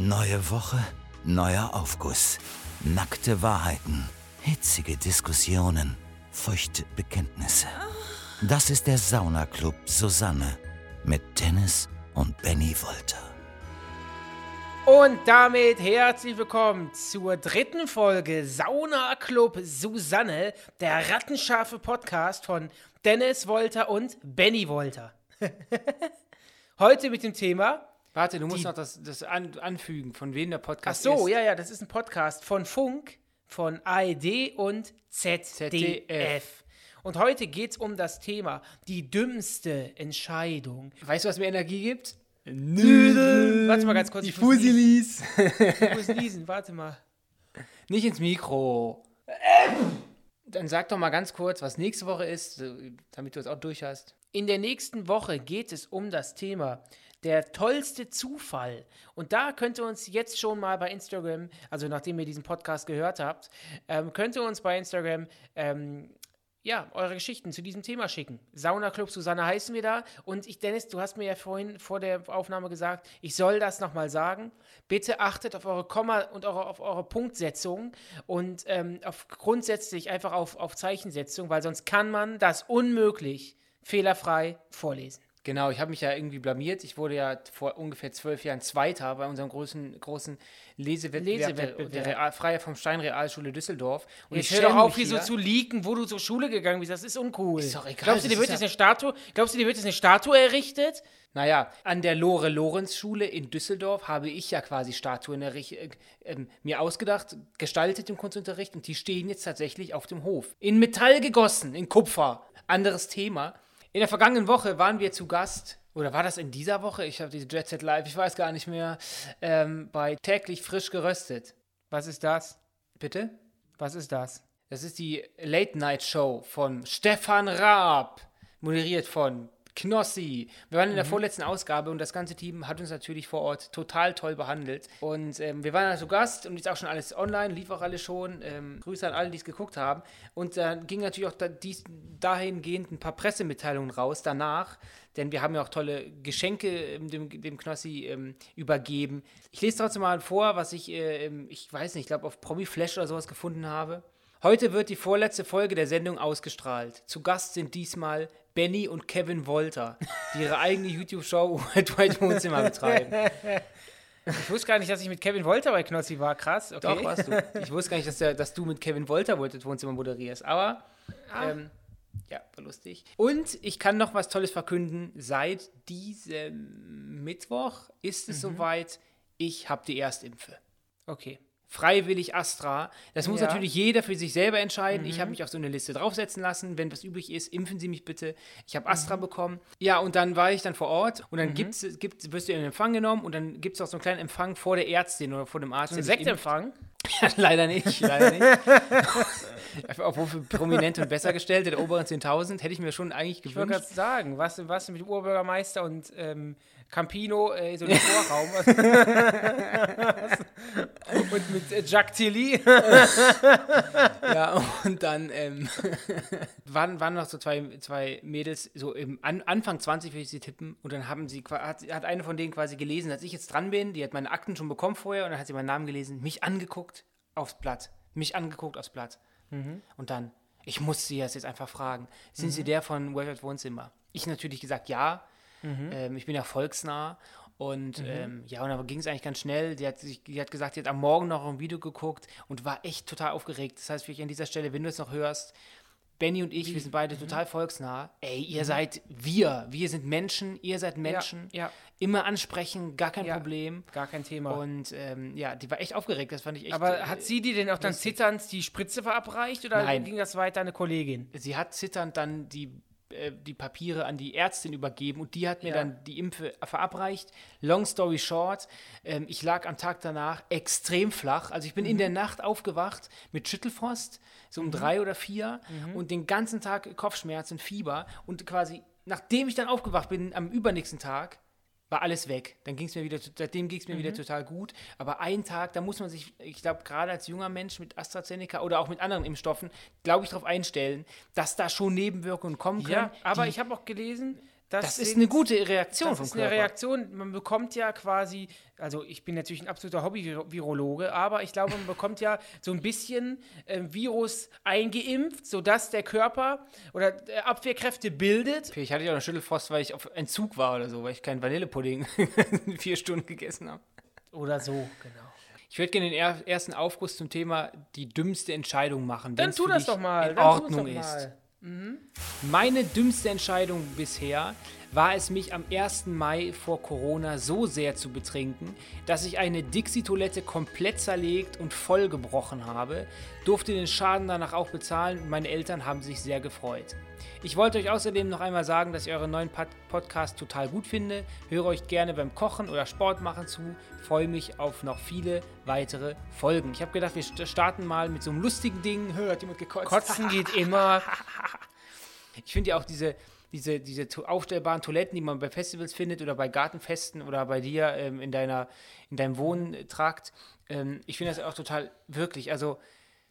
Neue Woche, neuer Aufguss. Nackte Wahrheiten, hitzige Diskussionen, feuchte Bekenntnisse. Das ist der Saunaclub Susanne mit Dennis und Benny Wolter. Und damit herzlich willkommen zur dritten Folge Sauna Club Susanne, der rattenscharfe Podcast von Dennis Wolter und Benny Wolter. Heute mit dem Thema. Warte, du musst noch das, das an, anfügen, von wem der Ach Podcast so, ist. ja, ja, das ist ein Podcast von Funk, von ARD und ZDF. ZDF. Und heute geht es um das Thema die dümmste Entscheidung. Weißt du, was mir Energie gibt? Warte mal ganz kurz. Die Fusilis. Ich muss niesen, warte mal. Nicht ins Mikro. Dann sag doch mal ganz kurz, was nächste Woche ist, damit du es auch durch hast. In der nächsten Woche geht es um das Thema der tollste Zufall. Und da könnt ihr uns jetzt schon mal bei Instagram, also nachdem ihr diesen Podcast gehört habt, ähm, könnt ihr uns bei Instagram ähm, ja, eure Geschichten zu diesem Thema schicken. Sauna Club Susanne heißen wir da. Und ich, Dennis, du hast mir ja vorhin vor der Aufnahme gesagt, ich soll das nochmal sagen. Bitte achtet auf eure Komma und eure, auf eure Punktsetzung und ähm, auf grundsätzlich einfach auf, auf Zeichensetzung, weil sonst kann man das unmöglich fehlerfrei vorlesen. Genau, ich habe mich ja irgendwie blamiert. Ich wurde ja vor ungefähr zwölf Jahren Zweiter bei unserem großen, großen Lesewettbewerb, Lesewettbewerb. der, der Real, Freie vom Stein Realschule Düsseldorf. Und Jetzt ich hör doch auf, hier so zu leaken, wo du zur Schule gegangen bist. Das ist uncool. Ist doch egal, Glaubst du, dir wird ist jetzt ja- eine Statue, glaubst du, dir wird jetzt eine Statue errichtet? Naja, an der Lore-Lorenz-Schule in Düsseldorf habe ich ja quasi Statuen äh, ähm, mir ausgedacht, gestaltet im Kunstunterricht und die stehen jetzt tatsächlich auf dem Hof. In Metall gegossen, in Kupfer. Anderes Thema. In der vergangenen Woche waren wir zu Gast, oder war das in dieser Woche? Ich habe diese Jet Set Live, ich weiß gar nicht mehr, ähm, bei täglich frisch geröstet. Was ist das? Bitte? Was ist das? Das ist die Late-Night-Show von Stefan Raab, moderiert von Knossi. Wir waren in der vorletzten Ausgabe und das ganze Team hat uns natürlich vor Ort total toll behandelt. Und ähm, wir waren also Gast und jetzt auch schon alles online, lief auch alles schon. Ähm, Grüße an alle, die es geguckt haben. Und dann ging natürlich auch da, dies, dahingehend ein paar Pressemitteilungen raus danach, denn wir haben ja auch tolle Geschenke ähm, dem, dem Knossi ähm, übergeben. Ich lese trotzdem mal vor, was ich, äh, ähm, ich weiß nicht, ich glaube auf Promi Flash oder sowas gefunden habe. Heute wird die vorletzte Folge der Sendung ausgestrahlt. Zu Gast sind diesmal Benny und Kevin Wolter, die ihre eigene YouTube-Show Worldwide Wohnzimmer betreiben. Ich wusste gar nicht, dass ich mit Kevin Wolter bei Knossi war. Krass. Okay. Doch, warst du. Ich wusste gar nicht, dass, der, dass du mit Kevin Wolter Worldwide Wohnzimmer moderierst. Aber, ähm, ja, war lustig. Und ich kann noch was Tolles verkünden. Seit diesem Mittwoch ist es soweit, ich habe die Erstimpfe. Okay. Freiwillig Astra. Das muss Ja. natürlich jeder für sich selber entscheiden. Ich habe mich auf so eine Liste draufsetzen lassen. Wenn was übrig ist, impfen Sie mich bitte. Ich habe Astra bekommen. Ja, und dann war ich dann vor Ort und dann gibt's, gibt's, wirst du in den Empfang genommen und dann gibt es auch so einen kleinen Empfang vor der Ärztin oder vor dem Arzt. Ein impft. Sektempfang? Ja, leider nicht, leider nicht. Obwohl für Prominente und Bessergestellte der oberen 10.000 hätte ich mir schon eigentlich Ich wollte gerade gewünscht. sagen, was, was mit dem Urbürgermeister und ähm, Campino, äh, so im Vorraum. und mit äh, Jacques Tilly. Ja, und dann ähm, waren, waren noch so zwei, zwei Mädels, so im An Anfang 20 würde ich sie tippen, und dann haben sie, hat, hat eine von denen quasi gelesen, als ich jetzt dran bin, die hat meine Akten schon bekommen vorher, und dann hat sie meinen Namen gelesen, mich angeguckt aufs Blatt, mich angeguckt aufs Blatt. Und dann, ich muss sie jetzt einfach fragen, sind Sie der von Worldwide Wohnzimmer? Ich natürlich gesagt, ja, ähm, ich bin ja volksnah. Und ähm, ja, und dann ging es eigentlich ganz schnell. Die hat, sich, die hat gesagt, sie hat am Morgen noch ein Video geguckt und war echt total aufgeregt. Das heißt, vielleicht an dieser Stelle, wenn du es noch hörst, Benny und ich, wir sind beide total volksnah. Ey, ihr seid wir. Wir sind Menschen, ihr seid Menschen. ja. Immer ansprechen, gar kein Ja. Problem. Gar kein Thema. Und ähm, ja, die war echt aufgeregt. Das fand ich echt. Aber äh, hat sie dir denn auch dann zitternd die Spritze verabreicht oder Nein. ging das weiter eine Kollegin? sie hat zitternd dann die, äh, die Papiere an die Ärztin übergeben und die hat mir Ja. dann die Impfe verabreicht. Long story short, ähm, ich lag am Tag danach extrem flach. Also ich bin Mhm. in der Nacht aufgewacht mit Schüttelfrost, so um drei oder vier Mhm. und den ganzen Tag Kopfschmerzen, Fieber und quasi, nachdem ich dann aufgewacht bin, am übernächsten Tag, war alles weg. Dann ging es mir wieder, seitdem ging es mir Mhm. wieder total gut. Aber einen Tag, da muss man sich, ich glaube, gerade als junger Mensch mit AstraZeneca oder auch mit anderen Impfstoffen, glaube ich, darauf einstellen, dass da schon Nebenwirkungen kommen können. Ja, aber ich habe auch gelesen, Das, Das ist eine gute Reaktion Das vom ist eine Körper. Reaktion, man bekommt ja quasi, also ich bin natürlich ein absoluter Hobby-Virologe, aber ich glaube, man bekommt ja so ein bisschen ähm, Virus eingeimpft, sodass der Körper oder äh, Abwehrkräfte bildet. Ich hatte ja auch einen Schüttelfrost, weil ich auf Entzug war oder so, weil ich keinen Vanillepudding vier Stunden gegessen habe. Oder so, genau. Ich würde gerne den er ersten Aufguss zum Thema die dümmste Entscheidung machen. Dann tu das doch mal. In dann tu das Ordnung doch ist. mal. Meine dümmste Entscheidung bisher war es, mich am 1. Mai vor Corona so sehr zu betrinken, dass ich eine Dixie-Toilette komplett zerlegt und vollgebrochen habe, durfte den Schaden danach auch bezahlen und meine Eltern haben sich sehr gefreut. Ich wollte euch außerdem noch einmal sagen, dass ich euren neuen Pod Podcast total gut finde, höre euch gerne beim Kochen oder Sport machen zu, freue mich auf noch viele weitere Folgen. Ich habe gedacht, wir st- starten mal mit so einem lustigen Ding. Hör, hat jemand gekotzt? Kotzen geht immer. Ich finde ja auch diese, diese, diese aufstellbaren Toiletten, die man bei Festivals findet oder bei Gartenfesten oder bei dir ähm, in, deiner, in deinem Wohntrakt, ähm, ich finde das auch total wirklich. Also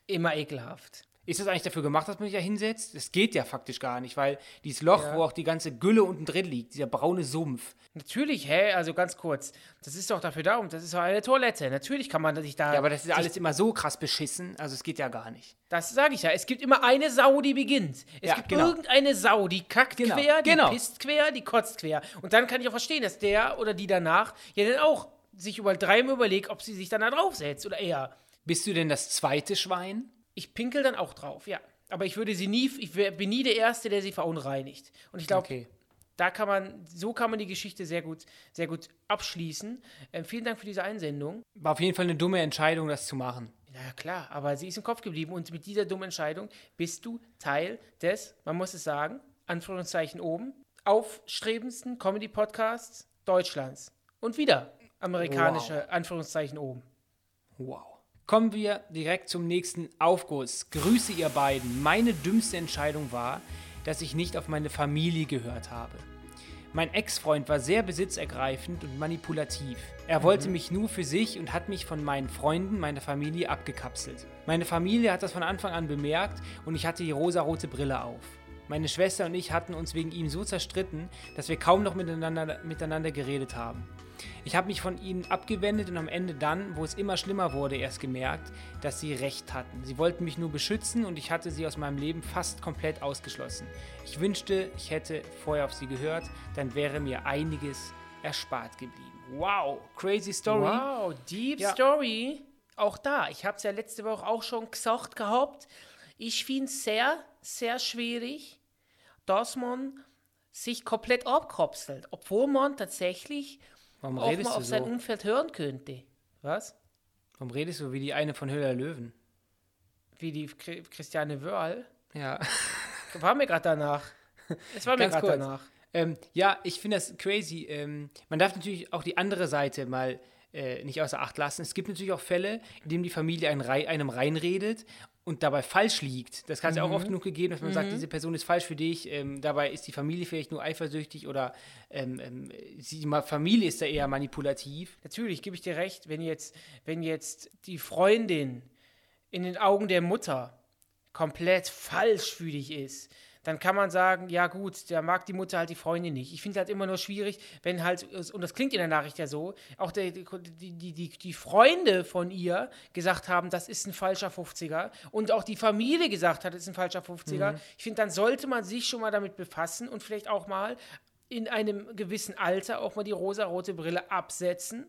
Immer ekelhaft. Ist das eigentlich dafür gemacht, dass man sich da hinsetzt? Das geht ja faktisch gar nicht, weil dieses Loch, Ja. wo auch die ganze Gülle unten drin liegt, dieser braune Sumpf. Natürlich, hä? Also ganz kurz. Das ist doch dafür da und das ist doch eine Toilette. Natürlich kann man sich da. Ja, aber das ist alles immer so krass beschissen, also es geht ja gar nicht. Das sage ich ja. Es gibt immer eine Sau, die beginnt. Es Ja, gibt genau. irgendeine Sau, die kackt Genau, quer, die genau. pisst quer, die kotzt quer. Und dann kann ich auch verstehen, dass der oder die danach ja dann auch sich über dreimal überlegt, ob sie sich dann da draufsetzt oder eher. Bist du denn das zweite Schwein? Ich pinkel dann auch drauf, ja. Aber ich würde sie nie, ich bin nie der Erste, der sie verunreinigt. Und ich glaube, Okay. da kann man, so kann man die Geschichte sehr gut, sehr gut abschließen. Ähm, vielen Dank für diese Einsendung. War auf jeden Fall eine dumme Entscheidung, das zu machen. Ja, klar, aber sie ist im Kopf geblieben und mit dieser dummen Entscheidung bist du Teil des, man muss es sagen, Anführungszeichen oben, aufstrebendsten Comedy-Podcasts Deutschlands. Und wieder amerikanische Anführungszeichen oben. Wow. Kommen wir direkt zum nächsten Aufguss. Grüße ihr beiden. Meine dümmste Entscheidung war, dass ich nicht auf meine Familie gehört habe. Mein Ex-Freund war sehr besitzergreifend und manipulativ. Er wollte mich nur für sich und hat mich von meinen Freunden, meiner Familie abgekapselt. Meine Familie hat das von Anfang an bemerkt und ich hatte die rosarote Brille auf. Meine Schwester und ich hatten uns wegen ihm so zerstritten, dass wir kaum noch miteinander, miteinander geredet haben. Ich habe mich von ihnen abgewendet und am Ende dann, wo es immer schlimmer wurde, erst gemerkt, dass sie recht hatten. Sie wollten mich nur beschützen und ich hatte sie aus meinem Leben fast komplett ausgeschlossen. Ich wünschte, ich hätte vorher auf sie gehört, dann wäre mir einiges erspart geblieben. Wow, crazy story. Wow, Deep Ja. Story. Auch da, ich habe es ja letzte Woche auch schon gesagt gehabt. Ich finde es sehr, sehr schwierig, dass man sich komplett abkapselt, obwohl man tatsächlich Warum auch redest mal du auf sein so? Umfeld hören könnte. Was? Warum redest du wie die eine von Höhler Löwen? Wie die Chri- Christiane Wörl. Ja. War mir gerade danach. Es war mir gerade danach. Ähm, ja, ich finde das crazy. Ähm, man darf natürlich auch die andere Seite mal äh, nicht außer Acht lassen. Es gibt natürlich auch Fälle, in denen die Familie einem reinredet und dabei falsch liegt. Das hat es ja auch oft genug gegeben, dass man sagt, diese Person ist falsch für dich. Ähm, dabei ist die Familie vielleicht nur eifersüchtig oder ähm, ähm, die Familie ist da eher manipulativ. Natürlich gebe ich dir recht, wenn jetzt, wenn jetzt die Freundin in den Augen der Mutter komplett falsch für dich ist, dann kann man sagen, ja gut, da mag die Mutter halt die Freundin nicht. Ich finde halt immer nur schwierig, wenn halt, und das klingt in der Nachricht ja so, auch die, die, die, die Freunde von ihr gesagt haben, das ist ein falscher 50er und auch die Familie gesagt hat, das ist ein falscher 50er. Ich finde, dann sollte man sich schon mal damit befassen und vielleicht auch mal in einem gewissen Alter auch mal die rosarote Brille absetzen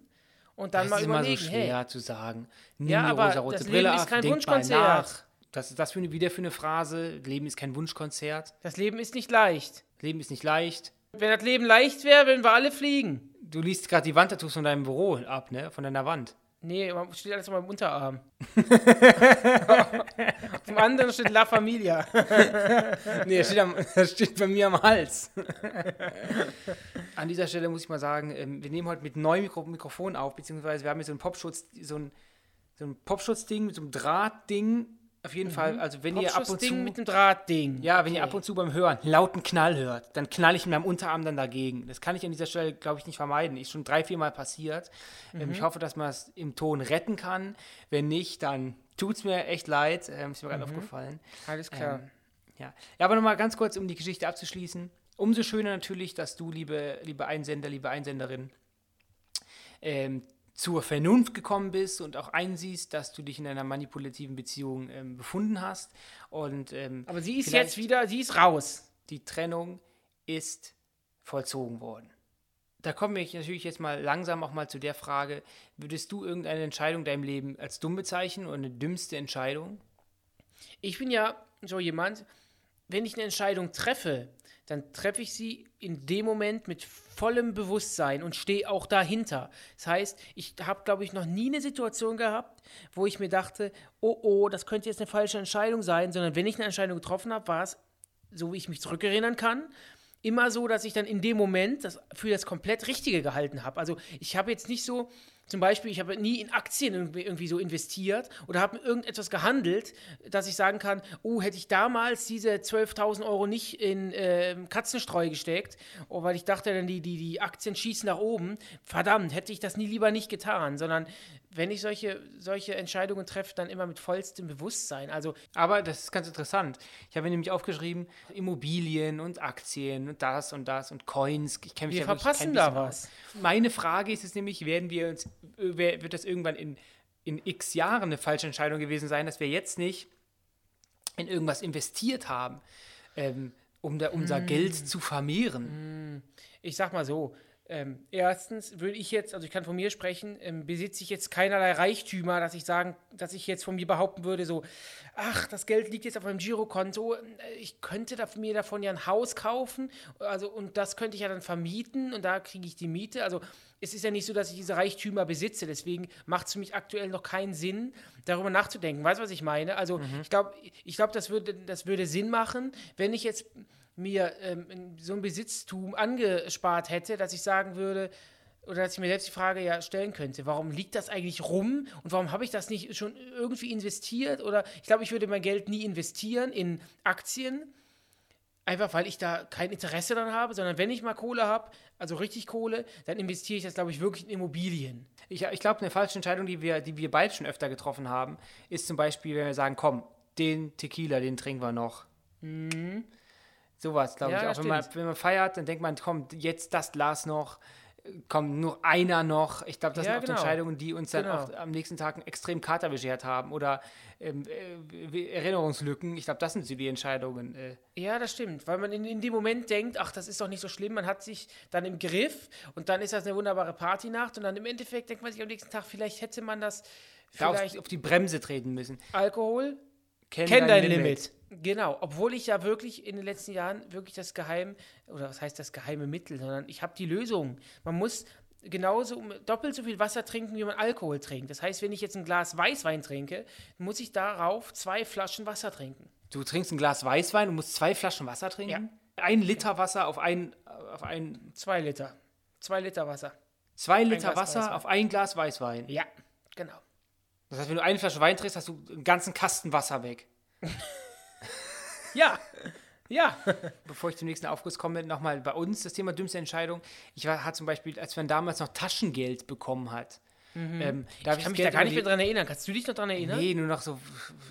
und dann Das mal ist immer überlegen, so hey, schwer zu sagen. Nimm Ja, die aber rosarote das Brille Leben ist ab, kein denk mal Wunschkonzert. nach. Das ist das für eine, wieder für eine Phrase. Leben ist kein Wunschkonzert. das Leben ist nicht leicht. Leben ist nicht leicht. Wenn das Leben leicht wäre, würden wir alle fliegen. Du liest gerade die Wandtattoos von deinem Büro ab, ne? Von deiner Wand. Nee, steht alles auf meinem Unterarm. auf dem anderen steht La Familia. Nee, das steht, am, das steht bei mir am Hals. An dieser Stelle muss ich mal sagen, ähm, wir nehmen heute mit neuem Mikro Mikrofon auf, beziehungsweise wir haben hier so ein Popschutz, so ein, so ein Popschutzding mit so einem Drahtding. Auf jeden Fall, also wenn ihr ab und zu. Mit dem Drahtding. Ja, wenn ihr Okay. ab und zu beim Hören einen lauten Knall hört, dann knall ich mit meinem Unterarm dann dagegen. Das kann ich an dieser Stelle, glaube ich, nicht vermeiden. Ist schon drei, vier Mal passiert. Ähm, ich hoffe, dass man es im Ton retten kann. Wenn nicht, dann tut es mir echt leid. Ähm, ist mir gerade aufgefallen. Alles klar. Ähm, ja. ja, aber nochmal ganz kurz, um die Geschichte abzuschließen. Umso schöner natürlich, dass du, liebe, liebe Einsender, liebe Einsenderin, ähm, zur Vernunft gekommen bist und auch einsiehst, dass du dich in einer manipulativen Beziehung ähm, befunden hast. Und, ähm, Aber sie ist jetzt wieder, sie ist raus. Die Trennung ist vollzogen worden. Da komme ich natürlich jetzt mal langsam auch mal zu der Frage, würdest du irgendeine Entscheidung in deinem Leben als dumm bezeichnen oder eine dümmste Entscheidung? Ich bin ja so jemand, wenn ich eine Entscheidung treffe, dann treffe ich sie in dem Moment mit vollem Bewusstsein und stehe auch dahinter. Das heißt, ich habe, glaube ich, noch nie eine Situation gehabt, wo ich mir dachte, oh oh, das könnte jetzt eine falsche Entscheidung sein, sondern wenn ich eine Entscheidung getroffen habe, war es, so wie ich mich zurückerinnern kann, immer so, dass ich dann in dem Moment das für das komplett Richtige gehalten habe. Also ich habe jetzt nicht so, zum Beispiel, ich habe nie in Aktien irgendwie, so investiert oder habe irgendetwas gehandelt, dass ich sagen kann, oh, hätte ich damals diese 12.000 Euro nicht in äh, Katzenstreu gesteckt, oh, weil ich dachte, dann die, die, die Aktien schießen nach oben, verdammt, hätte ich das nie lieber nicht getan, sondern wenn ich solche, solche Entscheidungen treffe, dann immer mit vollstem Bewusstsein. Also, aber das ist ganz interessant. Ich habe nämlich aufgeschrieben, Immobilien und Aktien und das und das und Coins. Ich kenne mich Wir ja verpassen da was. Meine Frage ist es nämlich, werden wir uns wird das irgendwann in, in x Jahren eine falsche Entscheidung gewesen sein, dass wir jetzt nicht in irgendwas investiert haben, ähm, um da unser mm. Geld zu vermehren. Mm. Ich sag mal so, ähm, erstens würde ich jetzt, also ich kann von mir sprechen, ähm, besitze ich jetzt keinerlei Reichtümer, dass ich sagen, dass ich jetzt von mir behaupten würde, so, ach, das Geld liegt jetzt auf meinem Girokonto, äh, ich könnte da, mir davon ja ein Haus kaufen, also und das könnte ich ja dann vermieten und da kriege ich die Miete. Also es ist ja nicht so, dass ich diese Reichtümer besitze, deswegen macht es für mich aktuell noch keinen Sinn, darüber nachzudenken. Weißt du, was ich meine? Also mhm. ich glaube, ich glaub, das, würde, das würde Sinn machen, wenn ich jetzt mir ähm, so ein Besitztum angespart hätte, dass ich sagen würde, oder dass ich mir selbst die Frage ja stellen könnte, warum liegt das eigentlich rum und warum habe ich das nicht schon irgendwie investiert? Oder ich glaube, ich würde mein Geld nie investieren in Aktien, einfach weil ich da kein Interesse daran habe, sondern wenn ich mal Kohle habe, also richtig Kohle, dann investiere ich das, glaube ich, wirklich in Immobilien. Ich, ich glaube, eine falsche Entscheidung, die wir, die wir beide schon öfter getroffen haben, ist zum Beispiel, wenn wir sagen, komm, den Tequila, den trinken wir noch. Mhm. Sowas, glaube ja, ich. Auch wenn man, wenn man feiert, dann denkt man, komm, jetzt das Glas noch, kommt nur einer noch. Ich glaube, das ja, sind auch genau. Entscheidungen, die uns dann genau. auch am nächsten Tag einen extremen Kater beschert haben oder ähm, äh, Erinnerungslücken. Ich glaube, das sind so die Entscheidungen. Äh. Ja, das stimmt, weil man in, in dem Moment denkt, ach, das ist doch nicht so schlimm, man hat sich dann im Griff und dann ist das eine wunderbare Partynacht und dann im Endeffekt denkt man sich am nächsten Tag, vielleicht hätte man das vielleicht auf, auf die Bremse treten müssen. Alkohol, kenn, kenn dein, dein Limit. Limit. Genau, obwohl ich ja wirklich in den letzten Jahren wirklich das Geheim, oder was heißt das geheime Mittel, sondern ich habe die Lösung. Man muss genauso doppelt so viel Wasser trinken, wie man Alkohol trinkt. Das heißt, wenn ich jetzt ein Glas Weißwein trinke, muss ich darauf zwei Flaschen Wasser trinken. Du trinkst ein Glas Weißwein und musst zwei Flaschen Wasser trinken? Ja. Ein Liter Wasser auf ein, auf ein. Zwei Liter. Zwei Liter Wasser. Zwei Liter Wasser Weißwein. auf ein Glas Weißwein? Ja, genau. Das heißt, wenn du eine Flasche Wein trinkst, hast du einen ganzen Kasten Wasser weg. Ja. Ja. Bevor ich zum nächsten Aufguss komme, nochmal bei uns das Thema dümmste Entscheidung. Ich war, hat zum Beispiel, als man damals noch Taschengeld bekommen hat. Mhm. Ähm, da ich kann mich da gar nicht mehr dran erinnern. Kannst du dich noch dran erinnern? Nee, nur noch so,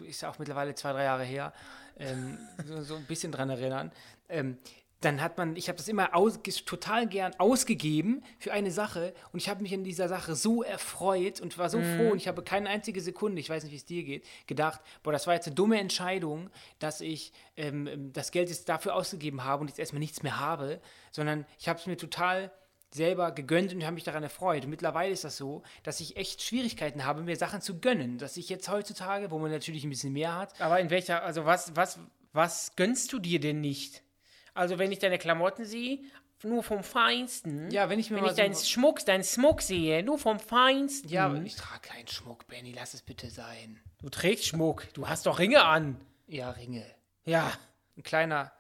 ist auch mittlerweile zwei, drei Jahre her. Ähm, so, so, ein bisschen dran erinnern. Ähm, dann hat man, ich habe das immer aus, total gern ausgegeben für eine Sache und ich habe mich in dieser Sache so erfreut und war so mhm. froh und ich habe keine einzige Sekunde, ich weiß nicht, wie es dir geht, gedacht, boah, das war jetzt eine dumme Entscheidung, dass ich ähm, ähm das Geld jetzt dafür ausgegeben habe und jetzt erstmal nichts mehr habe, sondern ich habe es mir total selber gegönnt und habe mich daran erfreut. Und mittlerweile ist das so, dass ich echt Schwierigkeiten habe, mir Sachen zu gönnen. Dass ich jetzt heutzutage, wo man natürlich ein bisschen mehr hat. Aber in welcher, also was, was, was gönnst du dir denn nicht? Also wenn ich deine Klamotten sehe, nur vom Feinsten. Ja, wenn ich mir wenn mal ich so deinen Schmuck, deinen Schmuck sehe, nur vom Feinsten. Ja, aber ich trage keinen Schmuck, Benny, lass es bitte sein. Du trägst Schmuck, du hast doch Ringe an. Ja, Ringe. Ja. Ein kleiner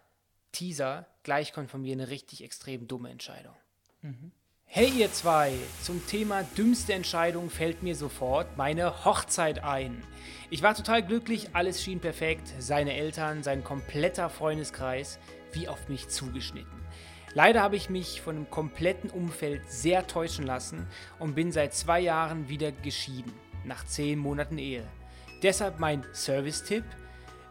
Teaser, gleich kommt von mir eine richtig extrem dumme Entscheidung. Mhm. Hey ihr zwei, zum Thema dümmste Entscheidung fällt mir sofort meine Hochzeit ein. Ich war total glücklich, alles schien perfekt, seine Eltern, sein kompletter Freundeskreis wie auf mich zugeschnitten. Leider habe ich mich von dem kompletten Umfeld sehr täuschen lassen und bin seit zwei Jahren wieder geschieden, nach zehn Monaten Ehe. Deshalb mein Service-Tipp,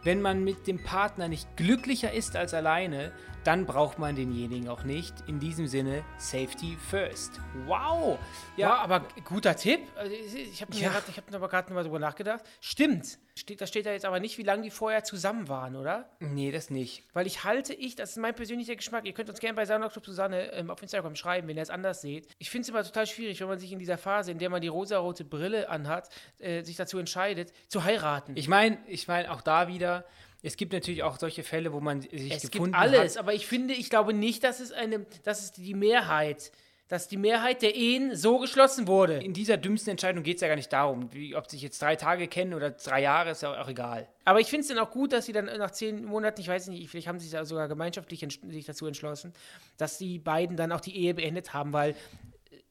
wenn man mit dem Partner nicht glücklicher ist als alleine, dann braucht man denjenigen auch nicht. In diesem Sinne, Safety first. Wow! Ja, aber guter Tipp. Also, Ich habe Ja. hab aber gerade mal drüber nachgedacht. Stimmt. Steht, da steht da jetzt aber nicht, wie lange die vorher zusammen waren, oder? Nee, das nicht. Weil ich halte ich, das ist mein persönlicher Geschmack. Ihr könnt uns gerne bei Sauna Club Susanne ähm, auf Instagram schreiben, wenn ihr es anders seht. Ich finde es immer total schwierig, wenn man sich in dieser Phase, in der man die rosarote Brille anhat, äh, sich dazu entscheidet, zu heiraten. Ich meine, ich meine auch da wieder, es gibt natürlich auch solche Fälle, wo man sich es gefunden gibt alles, hat. aber ich finde, ich glaube nicht, dass es eine, dass es die Mehrheit, dass die Mehrheit der Ehen so geschlossen wurde. In dieser dümmsten Entscheidung geht es ja gar nicht darum, wie, ob sich jetzt drei Tage kennen oder drei Jahre, ist ja auch egal. Aber ich finde es dann auch gut, dass sie dann nach zehn Monaten, ich weiß nicht, vielleicht haben sie sich sogar gemeinschaftlich sich dazu entschlossen, dass die beiden dann auch die Ehe beendet haben, weil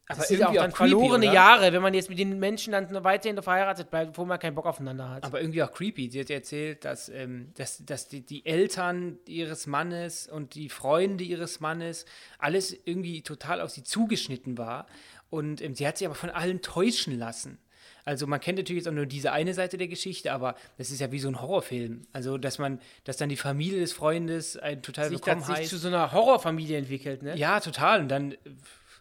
Aber das sind ja auch dann creepy, verlorene oder? Jahre, wenn man jetzt mit den Menschen dann weiterhin verheiratet bleibt, wo man keinen Bock aufeinander hat. Aber irgendwie auch creepy. Sie hat ja erzählt, dass, ähm, dass, dass die, die Eltern ihres Mannes und die Freunde ihres Mannes alles irgendwie total auf sie zugeschnitten war. Und ähm, sie hat sich aber von allen täuschen lassen. Also man kennt natürlich jetzt auch nur diese eine Seite der Geschichte, aber das ist ja wie so ein Horrorfilm. Also dass man, dass dann die Familie des Freundes ein total sich willkommen das sich heißt. zu so einer Horrorfamilie entwickelt, ne? Ja, total. Und dann, äh,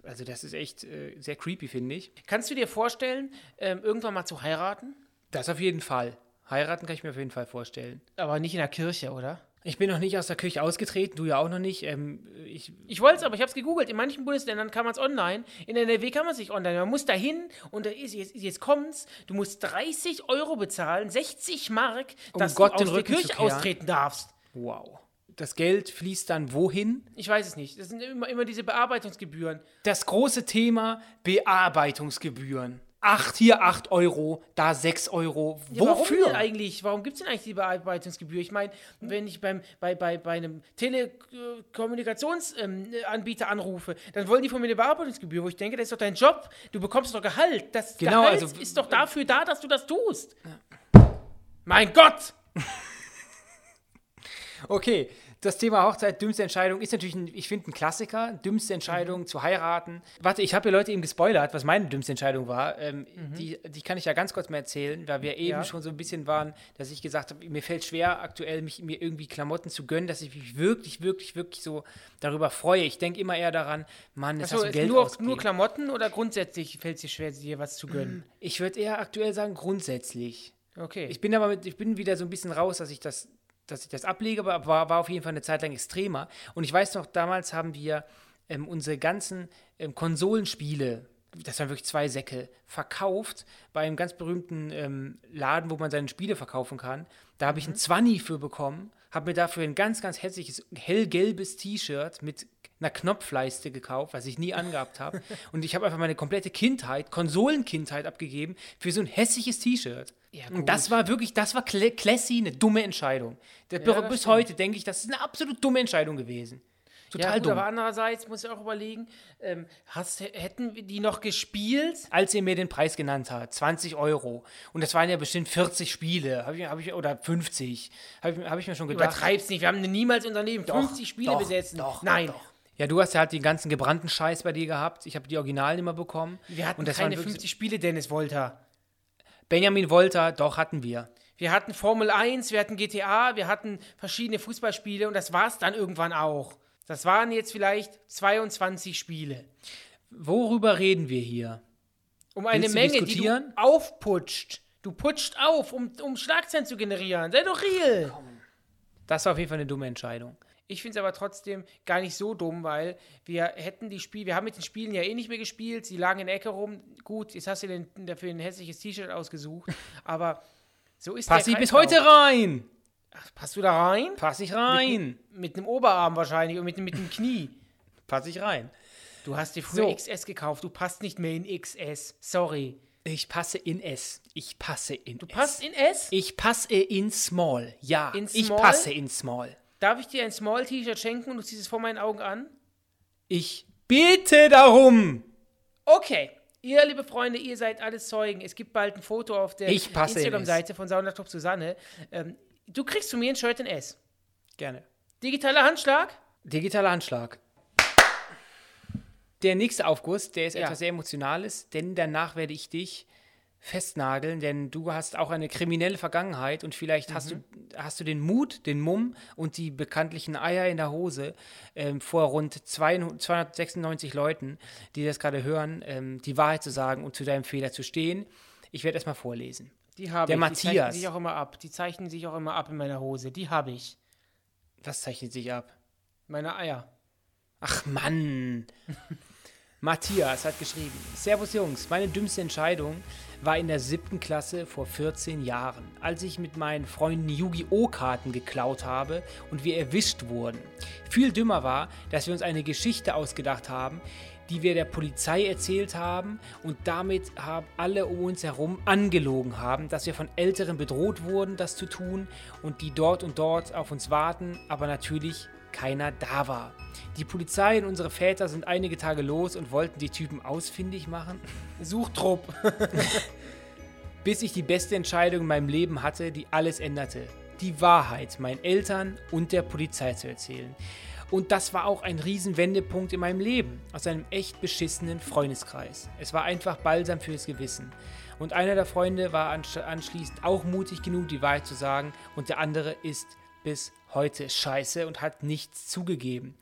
also das ist echt äh, sehr creepy, finde ich. Kannst du dir vorstellen, ähm, irgendwann mal zu heiraten? Das auf jeden Fall. Heiraten kann ich mir auf jeden Fall vorstellen. Aber nicht in der Kirche, oder? Ich bin noch nicht aus der Kirche ausgetreten, du ja auch noch nicht. Ähm, ich, Ich wollte es, aber ich habe es gegoogelt. In manchen Bundesländern kann man es online. In NRW kann man es nicht online. Man muss dahin und da ist, jetzt, jetzt kommt's. Du musst 30 Euro bezahlen, 60 Mark, Um dass Gott du den aus der Kirche austreten darfst. wow. Das Geld fließt dann wohin? Ich weiß es nicht. Das sind immer, immer diese Bearbeitungsgebühren. Das große Thema Bearbeitungsgebühren. Acht hier 8 Euro, da 6 Euro. Ja, Warum Wofür? denn eigentlich? Warum gibt es denn eigentlich die Bearbeitungsgebühr? Ich meine, wenn ich beim, bei, bei, bei einem Telekommunikationsanbieter anrufe, dann wollen die von mir eine Bearbeitungsgebühr, wo ich denke, das ist doch dein Job. Du bekommst doch Gehalt. Das Genau, Gehalt also- ist doch dafür da, dass du das tust. Mein Gott! Okay, das Thema Hochzeit, dümmste Entscheidung ist natürlich, ein, ich finde, ein Klassiker. Dümmste Entscheidung Mhm. zu heiraten. Warte, ich habe ja Leute eben gespoilert, was meine dümmste Entscheidung war. Ähm, die, die kann ich ja ganz kurz mal erzählen, weil wir eben Mhm. Ja. schon so ein bisschen waren, dass ich gesagt habe, mir fällt schwer, aktuell mich, mir irgendwie Klamotten zu gönnen, dass ich mich wirklich, wirklich, wirklich so darüber freue. Ich denke immer eher daran, Mann, das Achso, hast du Geld nur, nur Klamotten oder grundsätzlich fällt es dir schwer, dir was zu gönnen? Ich würde eher aktuell sagen, grundsätzlich. Okay. Ich bin aber mit, ich bin wieder so ein bisschen raus, dass ich das, dass ich das ablege, aber war, war auf jeden Fall eine Zeit lang extremer. Und ich weiß noch, damals haben wir ähm, unsere ganzen ähm, Konsolenspiele, das waren wirklich zwei Säcke, verkauft bei einem ganz berühmten ähm, Laden, wo man seine Spiele verkaufen kann. Da habe ich einen 20 für bekommen, habe mir dafür ein ganz, ganz hässliches, hellgelbes T-Shirt mit einer Knopfleiste gekauft, was ich nie angehabt habe. Und ich habe einfach meine komplette Kindheit, Konsolenkindheit abgegeben für so ein hässliches T-Shirt. Ja, Und das war wirklich, das war cl classy, eine dumme Entscheidung. Das bis stimmt. heute denke ich, das ist eine absolut dumme Entscheidung gewesen. Total ja, gut, dumm. aber andererseits muss ich auch überlegen, ähm, hast, hätten wir die noch gespielt? Als ihr mir den Preis genannt habt, 20 Euro. Und das waren ja bestimmt 40 Spiele, hab ich, hab ich, oder 50. Habe ich, hab ich mir schon gedacht. Übertreib's nicht, wir haben niemals unser Leben Doch, 50 Spiele doch, besetzen. doch, Nein, doch. Ja, du hast ja halt den ganzen gebrannten Scheiß bei dir gehabt. Ich habe die Originalen immer bekommen. wir hatten Und das keine waren wirklich- 50 Spiele, Dennis Wolter. Benjamin Wolter, doch hatten wir. Wir hatten Formel 1, wir hatten GTA, wir hatten verschiedene Fußballspiele und das war's dann irgendwann auch. Das waren jetzt vielleicht 22 Spiele. Worüber reden wir hier? Um eine Willst Menge, die du aufputscht. Du putscht auf, um, um Schlagzeilen zu generieren. Sei doch real. Das war auf jeden Fall eine dumme Entscheidung. Ich finde es aber trotzdem gar nicht so dumm, weil wir hätten die Spiele, wir haben mit den Spielen ja eh nicht mehr gespielt, sie lagen in der Ecke rum. Gut, jetzt hast du den, dafür ein hässliches T-Shirt ausgesucht, aber so ist Pass ich bis heute rein. Ach, passt du da rein? Pass ich rein. Mit einem Oberarm wahrscheinlich und mit, mit dem Knie. Pass ich rein. Du hast dir früher So. XS gekauft, du passt nicht mehr in XS. Sorry. Ich passe in S. Ich passe in Du passt in S? Ich passe in Small. Ja, In ich Small? passe in Small. Darf ich dir ein Small-T-Shirt schenken und du ziehst es vor meinen Augen an? Ich bitte darum. Okay. Ihr, liebe Freunde, ihr seid alles Zeugen. Es gibt bald ein Foto auf der in Instagram-Seite von Saunatop Susanne. Ähm, du kriegst von mir ein Shirt in S. Gerne. Digitaler Handschlag? Digitaler Anschlag. Der nächste Aufguss, der ist Ja. etwas sehr Emotionales, denn danach werde ich dich festnageln, denn du hast auch eine kriminelle Vergangenheit und vielleicht mhm. hast, du, hast du den Mut, den Mumm und die bekanntlichen Eier in der Hose ähm, vor rund 296 Leuten, die das gerade hören, ähm, die Wahrheit zu sagen und zu deinem Fehler zu stehen. Ich werde erstmal vorlesen. Die habe der ich. Matthias. Die zeichnen sich auch immer ab. Die zeichnen sich auch immer ab in meiner Hose. Die habe ich. Was zeichnet sich ab? Meine Eier. Ach Mann. Matthias hat geschrieben: Servus Jungs, meine dümmste Entscheidung war in der siebten Klasse vor 14 Jahren, als ich mit meinen Freunden Yu-Gi-Oh! Karten geklaut habe und wir erwischt wurden. Viel dümmer war, dass wir uns eine Geschichte ausgedacht haben, die wir der Polizei erzählt haben und damit haben alle um uns herum angelogen haben, dass wir von Älteren bedroht wurden, das zu tun und die dort und dort auf uns warten, aber natürlich keiner da war. Die Polizei und unsere Väter sind einige Tage los und wollten die Typen ausfindig machen. Suchtrupp. Bis ich die beste Entscheidung in meinem Leben hatte, die alles änderte. Die Wahrheit meinen Eltern und der Polizei zu erzählen. Und das war auch ein Riesenwendepunkt in meinem Leben, aus einem echt beschissenen Freundeskreis. Es war einfach Balsam fürs Gewissen. Und einer der Freunde war anschließend auch mutig genug, die Wahrheit zu sagen, und der andere ist bis heute scheiße und hat nichts zugegeben.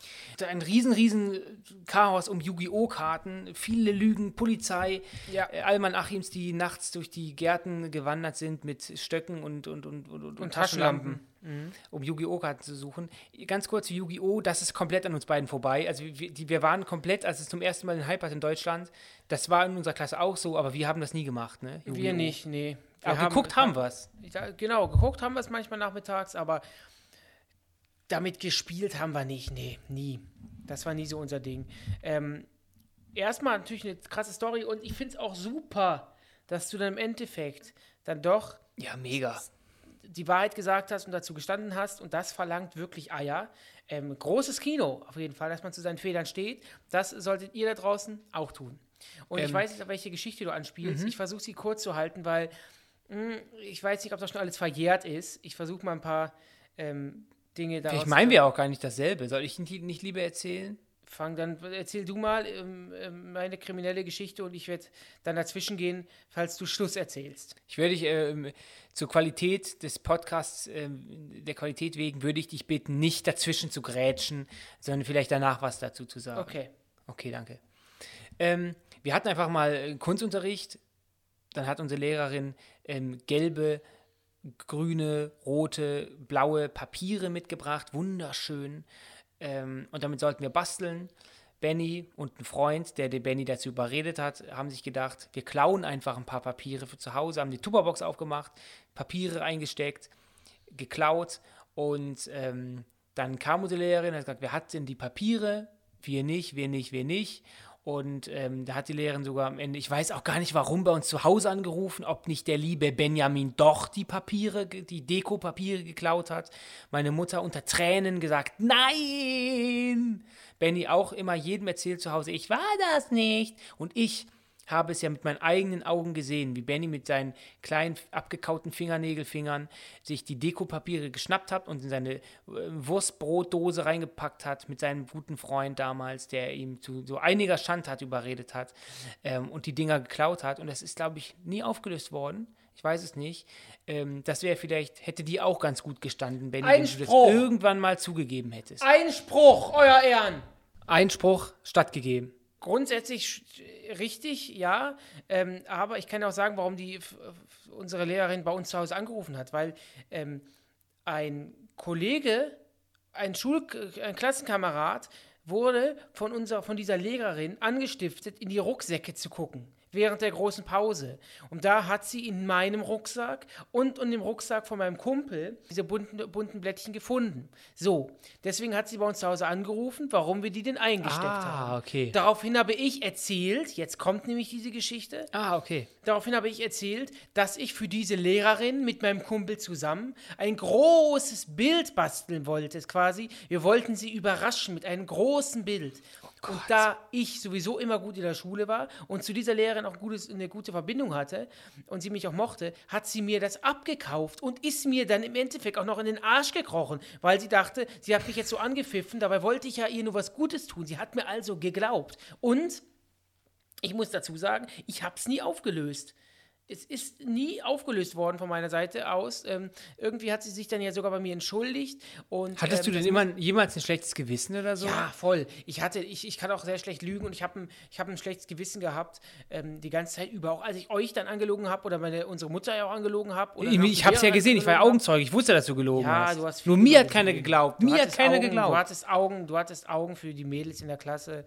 Ein riesen, riesen Chaos um Yu-Gi-Oh! Karten, viele Lügen, Polizei, ja. äh, Alman Achims, die nachts durch die Gärten gewandert sind mit Stöcken und, und, und, und, und Taschenlampen. Mhm. um Yu-Gi-Oh! Karten zu suchen. Ganz kurz zu Yu-Gi-Oh! Das ist komplett an uns beiden vorbei. Also wir, die, wir waren komplett, als es zum ersten Mal in Hype in Deutschland, das war in unserer Klasse auch so, aber wir haben das nie gemacht, ne? Wir nicht, nee. Wir aber haben, geguckt haben wir es. Genau, geguckt haben wir es manchmal nachmittags, aber damit gespielt haben wir nicht. Nee, nie. Das war nie so unser Ding. Ähm, erstmal natürlich eine krasse Story und ich finde es auch super, dass du dann im Endeffekt dann doch. Ja, mega. Die Wahrheit gesagt hast und dazu gestanden hast und das verlangt wirklich Eier. Ähm, großes Kino, auf jeden Fall, dass man zu seinen Fehlern steht. Das solltet ihr da draußen auch tun. Und ähm, ich weiß nicht, auf welche Geschichte du anspielst. Mhm. Ich versuche sie kurz zu halten, weil mh, hm, ich weiß nicht, ob das schon alles verjährt ist. Ich versuche mal ein paar ähm, Dinge daraus. Vielleicht meinen wir auch gar nicht dasselbe. Soll ich nicht, lieber erzählen? Fang dann, erzähl du mal ähm, ähm, meine kriminelle Geschichte und ich werde dann dazwischen gehen, falls du Schluss erzählst. Ich würde dich ähm, zur Qualität des Podcasts, ähm, der Qualität wegen, würde ich dich bitten, nicht dazwischen zu grätschen, sondern vielleicht danach was dazu zu sagen. Okay. Okay, danke. Ähm, wir hatten einfach mal Kunstunterricht. Dann hat unsere Lehrerin ähm, gelbe grüne, rote, blaue Papiere mitgebracht, wunderschön. Ähm, und damit sollten wir basteln. Benny und ein Freund, der den Benny dazu überredet hat, haben sich gedacht, wir klauen einfach ein paar Papiere für zu Hause, haben die Tupperbox aufgemacht, Papiere eingesteckt, geklaut und ähm, dann kam unsere Lehrerin und hat gesagt, wer hat denn die Papiere? Wir nicht, wir nicht, wir nicht. Und ähm, da hat die Lehrerin sogar am Ende, ich weiß auch gar nicht warum, bei uns zu Hause angerufen, ob nicht der liebe Benjamin doch die Papiere, die Dekopapiere geklaut hat. Meine Mutter unter Tränen gesagt, nein! Benny auch immer jedem erzählt zu Hause, ich war das nicht. Und ich habe es ja mit meinen eigenen Augen gesehen, wie Benny mit seinen kleinen abgekauten Fingernägelfingern sich die Dekopapiere geschnappt hat und in seine äh, Wurstbrotdose reingepackt hat mit seinem guten Freund damals, der ihm zu so einiger Schandtat überredet hat ähm, und die Dinger geklaut hat. Und das ist, glaube ich, nie aufgelöst worden. Ich weiß es nicht. Ähm, das wäre vielleicht, hätte die auch ganz gut gestanden, Benny, wenn du das irgendwann mal zugegeben hättest. Einspruch, euer Ehren! Einspruch stattgegeben. Grundsätzlich richtig, ja. Ähm, aber ich kann auch sagen, warum die unsere Lehrerin bei uns zu Hause angerufen hat, weil ähm, ein Kollege, ein Schul ein Klassenkamerad wurde von unserer von dieser Lehrerin angestiftet, in die Rucksäcke zu gucken während der großen Pause. Und da hat sie in meinem Rucksack und in dem Rucksack von meinem Kumpel diese bunten, bunten Blättchen gefunden. So, deswegen hat sie bei uns zu Hause angerufen, warum wir die denn eingesteckt ah, haben. okay. Daraufhin habe ich erzählt, jetzt kommt nämlich diese Geschichte. Ah, okay. Daraufhin habe ich erzählt, dass ich für diese Lehrerin mit meinem Kumpel zusammen ein großes Bild basteln wollte, quasi. Wir wollten sie überraschen mit einem großen Bild. Gott. Und da ich sowieso immer gut in der Schule war und zu dieser Lehrerin auch gutes, eine gute Verbindung hatte und sie mich auch mochte, hat sie mir das abgekauft und ist mir dann im Endeffekt auch noch in den Arsch gekrochen, weil sie dachte, sie hat mich jetzt so angepfiffen, dabei wollte ich ja ihr nur was Gutes tun. Sie hat mir also geglaubt. Und ich muss dazu sagen, ich habe es nie aufgelöst. Es ist nie aufgelöst worden von meiner Seite aus. Ähm, irgendwie hat sie sich dann ja sogar bei mir entschuldigt. Und, Hattest ähm, du denn immer jemals ein schlechtes Gewissen oder so? Ja, voll. Ich hatte, ich, ich kann auch sehr schlecht lügen und ich habe ein, hab ein schlechtes Gewissen gehabt ähm, die ganze Zeit über. Auch als ich euch dann angelogen habe oder meine, unsere Mutter ja auch angelogen habe. Ich, ich habe es ja gesehen, ich war ja Augenzeuge, ich wusste, dass du gelogen ja, hast. Du hast Nur mir hat keiner geglaubt. Du mir hat keiner Augen, geglaubt. Du hattest Augen, du hattest Augen für die Mädels in der Klasse.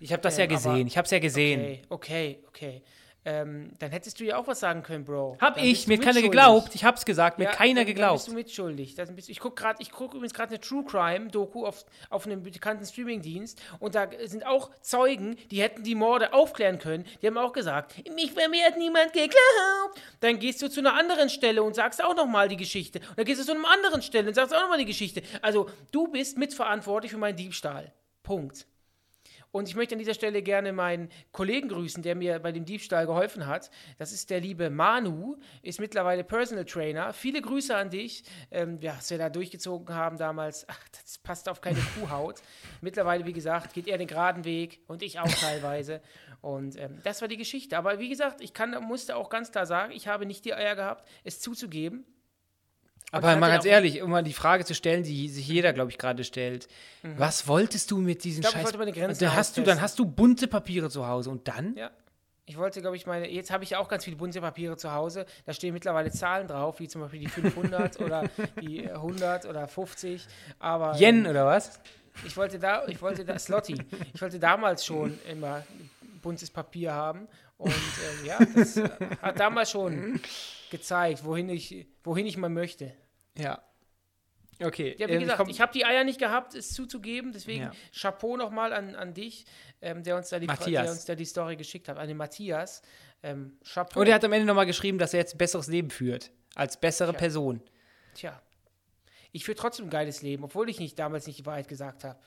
Ich habe das ja gesehen, ich habe es ja gesehen. Okay, okay, okay. Ähm, dann hättest du ja auch was sagen können, Bro. Hab dann ich, mir keiner geglaubt. Ich hab's gesagt, mir ja, keiner dann, geglaubt. Dann bist du mitschuldig. Dann bist, ich gucke gerade, ich gucke übrigens gerade eine True Crime Doku auf, auf einem bekannten Streamingdienst und da sind auch Zeugen, die hätten die Morde aufklären können. Die haben auch gesagt, mich mir hat niemand geglaubt. Dann gehst du zu einer anderen Stelle und sagst auch nochmal die Geschichte. Und dann gehst du zu einer anderen Stelle und sagst auch nochmal die Geschichte. Also du bist mitverantwortlich für meinen Diebstahl. Punkt. Und ich möchte an dieser Stelle gerne meinen Kollegen grüßen, der mir bei dem Diebstahl geholfen hat. Das ist der liebe Manu, ist mittlerweile Personal Trainer. Viele Grüße an dich, ähm, ja, was wir da durchgezogen haben damals. Ach, das passt auf keine Kuhhaut. mittlerweile, wie gesagt, geht er den geraden Weg und ich auch teilweise. Und ähm, das war die Geschichte. Aber wie gesagt, ich kann, musste auch ganz klar sagen, ich habe nicht die Eier gehabt, es zuzugeben. Aber mal ganz ehrlich, um mal die Frage zu stellen, die sich jeder, glaube ich, gerade stellt. Mhm. Was wolltest du mit diesen ich glaub, Scheiß... Ich wollte meine Grenzen dann hast, du, dann hast du bunte Papiere zu Hause und dann? Ja. Ich wollte, glaube ich, meine, jetzt habe ich auch ganz viele bunte Papiere zu Hause. Da stehen mittlerweile Zahlen drauf, wie zum Beispiel die 500 oder die 100 oder 50. Aber, Yen ähm, oder was? Ich wollte da, ich wollte da, Slotty. Ich wollte damals schon immer buntes Papier haben. Und ähm, ja, das hat damals schon gezeigt, wohin ich, wohin ich mal möchte. Ja. Okay. Ja, wie ähm, gesagt, komm, ich habe die Eier nicht gehabt, es zuzugeben. Deswegen Ja. Chapeau nochmal an, an dich, ähm, der, uns da die, Matthias. der uns da die Story geschickt hat. An den Matthias. Ähm, Chapeau. und er hat am Ende nochmal geschrieben, dass er jetzt ein besseres Leben führt. Als bessere Tja. Person. Tja. Ich führe trotzdem ein geiles Leben, obwohl ich nicht damals nicht die Wahrheit gesagt habe.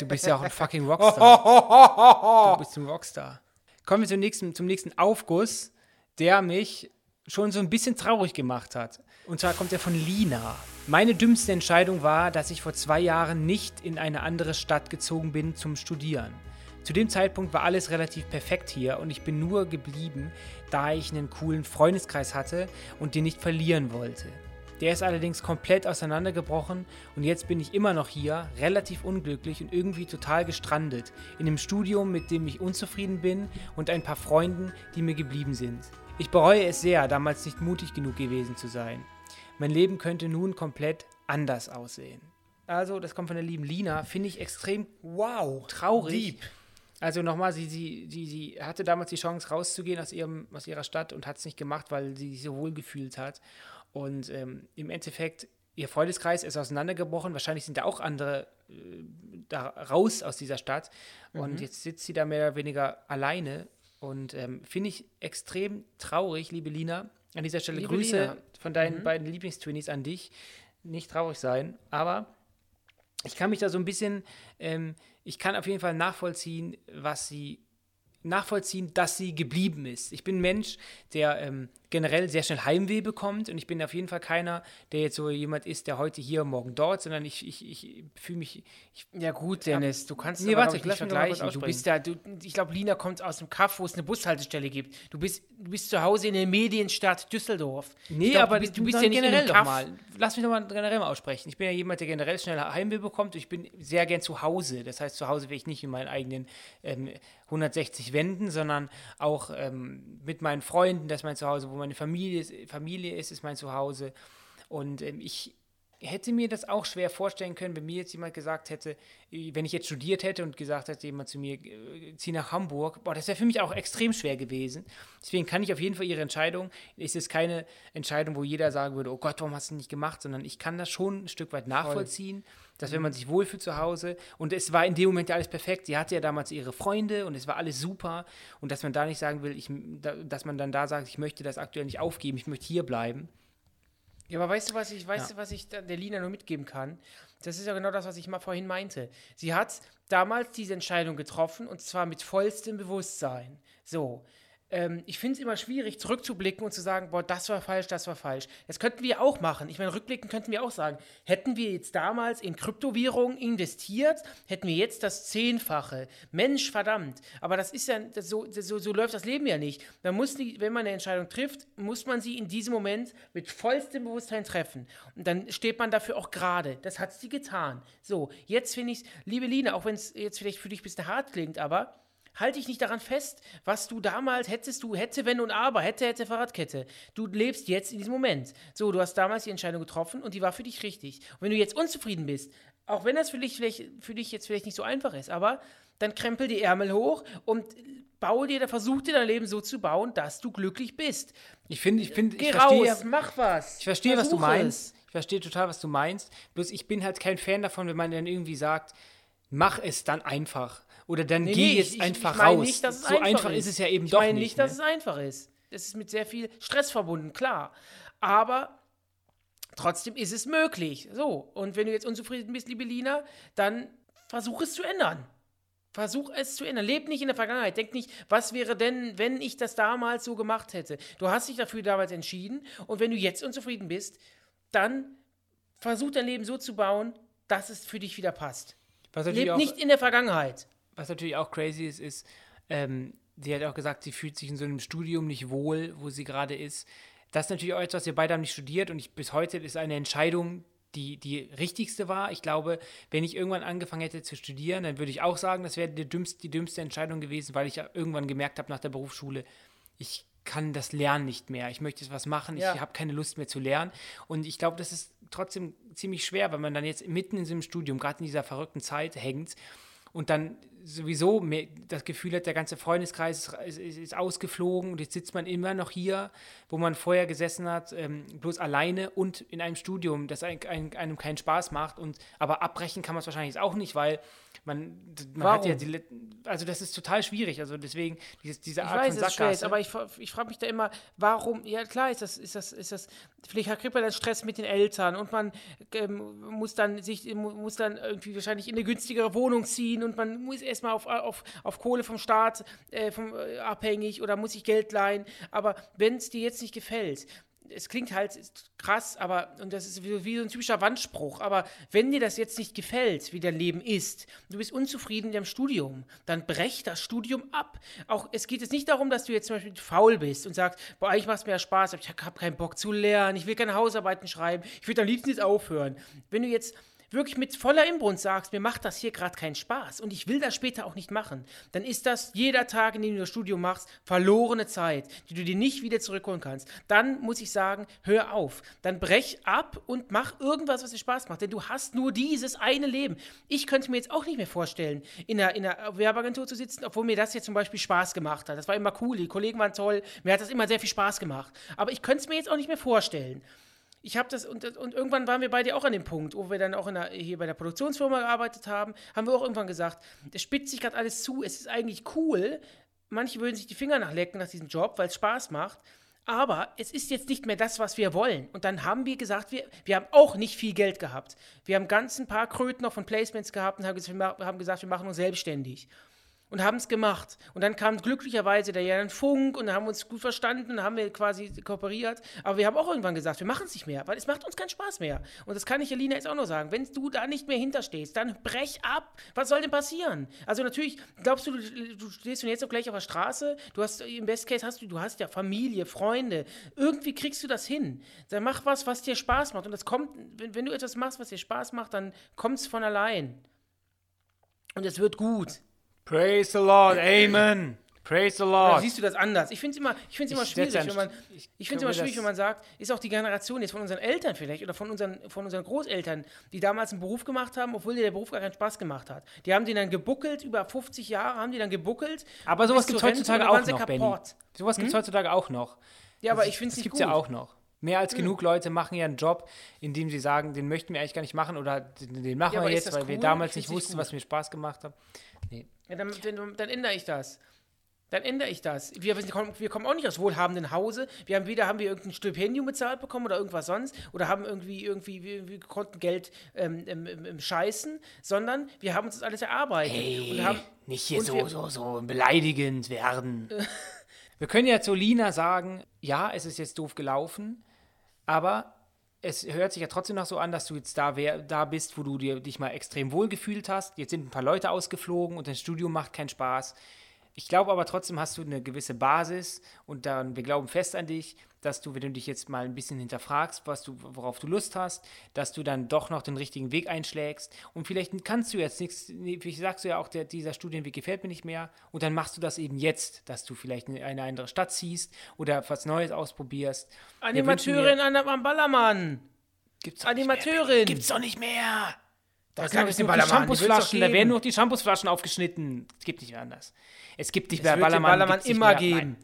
Du bist ja auch ein fucking Rockstar. du bist ein Rockstar. Kommen wir zum nächsten, zum nächsten Aufguss, der mich schon so ein bisschen traurig gemacht hat. Und zwar kommt er von Lina. Meine dümmste Entscheidung war, dass ich vor zwei Jahren nicht in eine andere Stadt gezogen bin zum Studieren. Zu dem Zeitpunkt war alles relativ perfekt hier und ich bin nur geblieben, da ich einen coolen Freundeskreis hatte und den nicht verlieren wollte. Der ist allerdings komplett auseinandergebrochen und jetzt bin ich immer noch hier, relativ unglücklich und irgendwie total gestrandet. In einem Studium, mit dem ich unzufrieden bin und ein paar Freunden, die mir geblieben sind. Ich bereue es sehr, damals nicht mutig genug gewesen zu sein. Mein Leben könnte nun komplett anders aussehen. Also, das kommt von der lieben Lina, finde ich extrem Wow. traurig. Also nochmal, sie, sie, sie, sie hatte damals die Chance rauszugehen aus, ihrem, aus ihrer Stadt und hat es nicht gemacht, weil sie sich so wohl gefühlt hat. Und ähm, im Endeffekt, ihr Freundeskreis ist auseinandergebrochen. Wahrscheinlich sind da auch andere äh, da raus aus dieser Stadt. Und jetzt sitzt sie da mehr oder weniger alleine. Und ähm, finde ich extrem traurig, liebe Lina. An dieser Stelle Liebe Grüße Lina. von deinen beiden Lieblingstwinnies an dich. Nicht traurig sein, aber ich kann mich da so ein bisschen, ähm, ich kann auf jeden Fall nachvollziehen, was sie, nachvollziehen, dass sie geblieben ist. Ich bin ein Mensch, der ähm, generell sehr schnell Heimweh bekommt und ich bin auf jeden Fall keiner, der jetzt so jemand ist, der heute hier, morgen dort, sondern ich, ich, ich fühle mich, ich, Ja gut, Dennis, du kannst Nee, warte, ich, lass nicht vergleichen. Du bist da, du, ich glaube, Lina kommt aus dem Kaff, wo es eine Bushaltestelle gibt. Du bist, du bist zu Hause in der Medienstadt Düsseldorf. Nee, glaub, aber du bist, du bist ja nicht in generell doch mal. Lass mich doch mal generell mal aussprechen. Ich bin ja jemand, der generell schnell Heimweh bekommt. Ich bin sehr gern zu Hause. Das heißt, zu Hause will ich nicht in meinen eigenen ähm, 160 Wänden, sondern auch ähm, mit meinen Freunden. Das ist mein Zuhause, wo meine Familie ist, Familie ist, ist mein Zuhause. Und ähm, ich hätte mir das auch schwer vorstellen können, wenn mir jetzt jemand gesagt hätte, äh, wenn ich jetzt studiert hätte und gesagt hätte jemand zu mir, äh, zieh nach Hamburg, boah, das wäre für mich auch extrem schwer gewesen. Deswegen kann ich auf jeden Fall ihre Entscheidung, es ist keine Entscheidung, wo jeder sagen würde, oh Gott, warum hast du nicht gemacht, sondern ich kann das schon ein Stück weit nachvollziehen, dass wenn man sich wohlfühlt zu Hause und es war in dem Moment ja alles perfekt, sie hatte ja damals ihre Freunde und es war alles super und dass man da nicht sagen will, ich, da- dass man dann da sagt, ich möchte das aktuell nicht aufgeben, ich möchte hier bleiben. Ja, aber weißt du, was ich, weißt Ja. du, was ich der Lina nur mitgeben kann? Das ist ja genau das, was ich mal vorhin meinte. Sie hat damals diese Entscheidung getroffen und zwar mit vollstem Bewusstsein. So. Ähm, ich finde es immer schwierig, zurückzublicken und zu sagen, boah, das war falsch, das war falsch. Das könnten wir auch machen. Ich meine, rückblicken könnten wir auch sagen, hätten wir jetzt damals in Kryptowährungen investiert, hätten wir jetzt das Zehnfache. Mensch, verdammt. Aber das ist ja, das so, so, so läuft das Leben ja nicht. Man muss die, wenn man eine Entscheidung trifft, muss man sie in diesem Moment mit vollstem Bewusstsein treffen. Und dann steht man dafür auch gerade. Das hat sie getan. So, jetzt finde ich, liebe Lina, auch wenn es jetzt vielleicht für dich ein bisschen hart klingt, aber Halte dich nicht daran fest, was du damals hättest du, hätte, wenn und aber, hätte, hätte, Fahrradkette. Du lebst jetzt in diesem Moment. So, du hast damals die Entscheidung getroffen und die war für dich richtig. Und wenn du jetzt unzufrieden bist, auch wenn das für dich, vielleicht, für dich jetzt vielleicht nicht so einfach ist, aber dann krempel die Ärmel hoch und baue dir, versuch dir dein Leben so zu bauen, dass du glücklich bist. Ich finde, ich finde, ich verstehe, raus, mach was. Ich verstehe, was du meinst. Ich verstehe total, was du meinst. Bloß ich bin halt kein Fan davon, wenn man dann irgendwie sagt, mach es dann einfach. Oder dann nee, geh nee, jetzt ich, einfach ich raus. Nicht, so einfach, einfach ist. ist. es ja eben ich doch nicht. Ich meine nicht, dass ne? es einfach ist. Es ist mit sehr viel Stress verbunden, klar. Aber trotzdem ist es möglich. So, und wenn du jetzt unzufrieden bist, liebe Lina, dann versuch es zu ändern. Versuch es zu ändern. Leb nicht in der Vergangenheit. Denk nicht, was wäre denn, wenn ich das damals so gemacht hätte. Du hast dich dafür damals entschieden und wenn du jetzt unzufrieden bist, dann versuch dein Leben so zu bauen, dass es für dich wieder passt. Leb nicht in der Vergangenheit was natürlich auch crazy ist, ist, ähm, sie hat auch gesagt, sie fühlt sich in so einem Studium nicht wohl, wo sie gerade ist. Das ist natürlich auch etwas, was wir beide haben nicht studiert und ich, bis heute ist eine Entscheidung, die die richtigste war. Ich glaube, wenn ich irgendwann angefangen hätte zu studieren, dann würde ich auch sagen, das wäre die dümmste, die dümmste Entscheidung gewesen, weil ich ja irgendwann gemerkt habe nach der Berufsschule, ich kann das Lernen nicht mehr. Ich möchte was machen, ja. ich habe keine Lust mehr zu lernen. Und ich glaube, das ist trotzdem ziemlich schwer, wenn man dann jetzt mitten in so einem Studium, gerade in dieser verrückten Zeit hängt und dann sowieso das Gefühl hat, der ganze Freundeskreis ist, ist, ist, ausgeflogen und jetzt sitzt man immer noch hier, wo man vorher gesessen hat, ähm, bloß alleine und in einem Studium, das ein, ein, einem keinen Spaß macht. Und, aber abbrechen kann man es wahrscheinlich auch nicht, weil man, man hat ja die, also das ist total schwierig. Also deswegen dieses, diese Art ich weiß, von Sackgasse. Ist aber ich, ich frage mich da immer, warum? Ja klar, ist das, ist das, ist das. Vielleicht kriegt man dann Stress mit den Eltern und man ähm, muss dann sich muss dann irgendwie wahrscheinlich in eine günstigere Wohnung ziehen und man muss erstmal auf, auf, auf Kohle vom Staat äh, vom, äh, abhängig oder muss sich Geld leihen. Aber wenn es dir jetzt nicht gefällt, es klingt halt krass, aber, und das ist wie, wie, so ein typischer Wandspruch, aber wenn dir das jetzt nicht gefällt, wie dein Leben ist, du bist unzufrieden mit deinem Studium, dann brech das Studium ab. Auch, es geht jetzt nicht darum, dass du jetzt zum Beispiel faul bist und sagst, boah, ich mach's mir ja Spaß, aber ich habe keinen Bock zu lernen, ich will keine Hausarbeiten schreiben, ich würde am liebsten jetzt aufhören. Wenn du jetzt wirklich mit voller Inbrunst sagst, mir macht das hier gerade keinen Spaß und ich will das später auch nicht machen, dann ist das jeder Tag, in dem du das Studium machst, verlorene Zeit, die du dir nicht wieder zurückholen kannst. Dann muss ich sagen, hör auf. Dann brech ab und mach irgendwas, was dir Spaß macht, denn du hast nur dieses eine Leben. Ich könnte mir jetzt auch nicht mehr vorstellen, in einer, in einer Werbeagentur zu sitzen, obwohl mir das jetzt zum Beispiel Spaß gemacht hat. Das war immer cool, die Kollegen waren toll, mir hat das immer sehr viel Spaß gemacht. Aber ich könnte es mir jetzt auch nicht mehr vorstellen ich habe das, und, und irgendwann waren wir beide auch an dem Punkt, wo wir dann auch der, hier bei der Produktionsfirma gearbeitet haben, haben wir auch irgendwann gesagt, es spitzt sich gerade alles zu, es ist eigentlich cool, manche würden sich die Finger nachlecken nach diesem Job, weil es Spaß macht, aber es ist jetzt nicht mehr das, was wir wollen. Und dann haben wir gesagt, wir, wir haben auch nicht viel Geld gehabt. Wir haben ganz ein paar Kröten noch von Placements gehabt und haben gesagt, wir machen uns selbstständig und haben es gemacht. Und dann kam glücklicherweise der Jan Funk und haben uns gut verstanden haben wir quasi kooperiert. Aber wir haben auch irgendwann gesagt, wir machen es nicht mehr, weil es macht uns keinen Spaß mehr. Und das kann ich Elina jetzt auch noch sagen. Wenn du da nicht mehr hinterstehst, dann brech ab. Was soll denn passieren? Also natürlich, glaubst du, du, du stehst jetzt auch gleich auf der Straße, du hast im Best Case hast du, du hast ja Familie, Freunde. Irgendwie kriegst du das hin. Dann mach was, was dir Spaß macht. Und das kommt, wenn, wenn du etwas machst, was dir Spaß macht, dann kommt es von allein. Und es wird gut. Praise the Lord, Amen. Praise the Lord. Oder siehst du das anders? Ich finde es immer, ich find's immer schwierig, wenn man, ich, ich find's immer schwierig, wenn man sagt, ist auch die Generation jetzt von unseren Eltern vielleicht oder von unseren, von unseren Großeltern, die damals einen Beruf gemacht haben, obwohl dir der Beruf gar keinen Spaß gemacht hat. Die haben den dann gebuckelt, über 50 Jahre haben die dann gebuckelt. Aber sowas gibt es heutzutage auch noch, Benny. Sowas gibt es hm? heutzutage auch noch. Ja, aber ich finde es nicht gut. Das gibt es ja auch noch. Mehr als hm. genug Leute machen ja einen Job, in dem sie sagen, den möchten wir eigentlich gar nicht machen oder den, den machen ja, wir jetzt, weil cool? wir damals nicht wussten, was mir Spaß gemacht hat. Nee. Ja, dann, dann, dann ändere ich das. Dann ändere ich das. Wir, wir, kommen auch nicht aus wohlhabenden Hause. Wir haben weder haben wir irgendein Stipendium bezahlt bekommen oder irgendwas sonst oder haben irgendwie irgendwie wir, wir konnten Geld ähm, im, im, im, scheißen, sondern wir haben uns das alles erarbeitet und haben nicht hier so, wir, so so beleidigend werden. Wir können ja zu Lina sagen, ja, es ist jetzt doof gelaufen, aber es hört sich ja trotzdem noch so an, dass du jetzt da, wär, da bist, wo du dir, dich mal extrem wohl gefühlt hast. Jetzt sind ein paar Leute ausgeflogen und das Studium macht keinen Spaß. Ich glaube aber trotzdem hast du eine gewisse Basis und dann, wir glauben fest an dich, dass du, wenn du dich jetzt mal ein bisschen hinterfragst, was du, worauf du Lust hast, dass du dann doch noch den richtigen Weg einschlägst. Und vielleicht kannst du jetzt nichts, wie sagst du ja auch, der, dieser Studienweg gefällt mir nicht mehr. Und dann machst du das eben jetzt, dass du vielleicht in eine andere Stadt ziehst oder was Neues ausprobierst. Animateurin am Ballermann. Gibt's Animateurin. Gibt's doch nicht mehr. Da, Was sagst du, die Ballermann? Shampoosflaschen, da werden nur noch die Shampoosflaschen aufgeschnitten. Es gibt nicht mehr anders. Es gibt nicht Es mehr wird den Ballermann. Ballermann immer mehr. geben. Nein.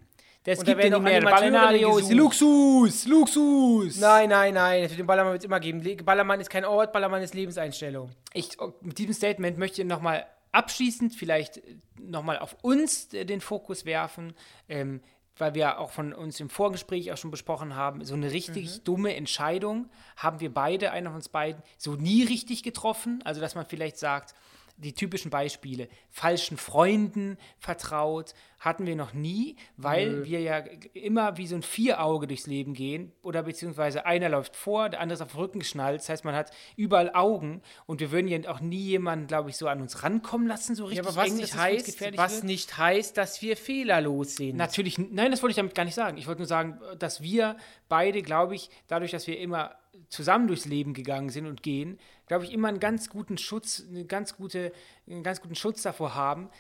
Das Und da gibt werden nicht mehr. Ballerinario ist. Luxus. Luxus. Nein, nein, nein. Für den Ballermann wird es immer geben. Le- Ballermann ist kein Ort, Ballermann ist Lebenseinstellung. Ich, mit diesem Statement möchte ich nochmal abschließend vielleicht nochmal auf uns äh, den Fokus werfen, ähm, weil wir auch von uns im Vorgespräch auch schon besprochen haben, so eine richtig dumme Entscheidung haben wir beide, einer von uns beiden, so nie richtig getroffen. Also, dass man vielleicht sagt, die typischen Beispiele, falschen Freunden vertraut, hatten wir noch nie, weil wir ja immer wie so ein Vierauge durchs Leben gehen oder beziehungsweise einer läuft vor, der andere ist auf den Rücken geschnallt. Das heißt, man hat überall Augen und wir würden ja auch nie jemanden, glaube ich, so an uns rankommen lassen, so richtig Ja, aber was eng, nicht heißt, was wird. nicht heißt, dass wir fehlerlos sind. Natürlich, nein, das wollte ich damit gar nicht sagen. Ich wollte nur sagen, dass wir beide, glaube ich, dadurch, dass wir immer zusammen durchs Leben gegangen sind und gehen, glaube ich, immer einen ganz guten Schutz, eine ganz gute, einen ganz guten Schutz davor haben,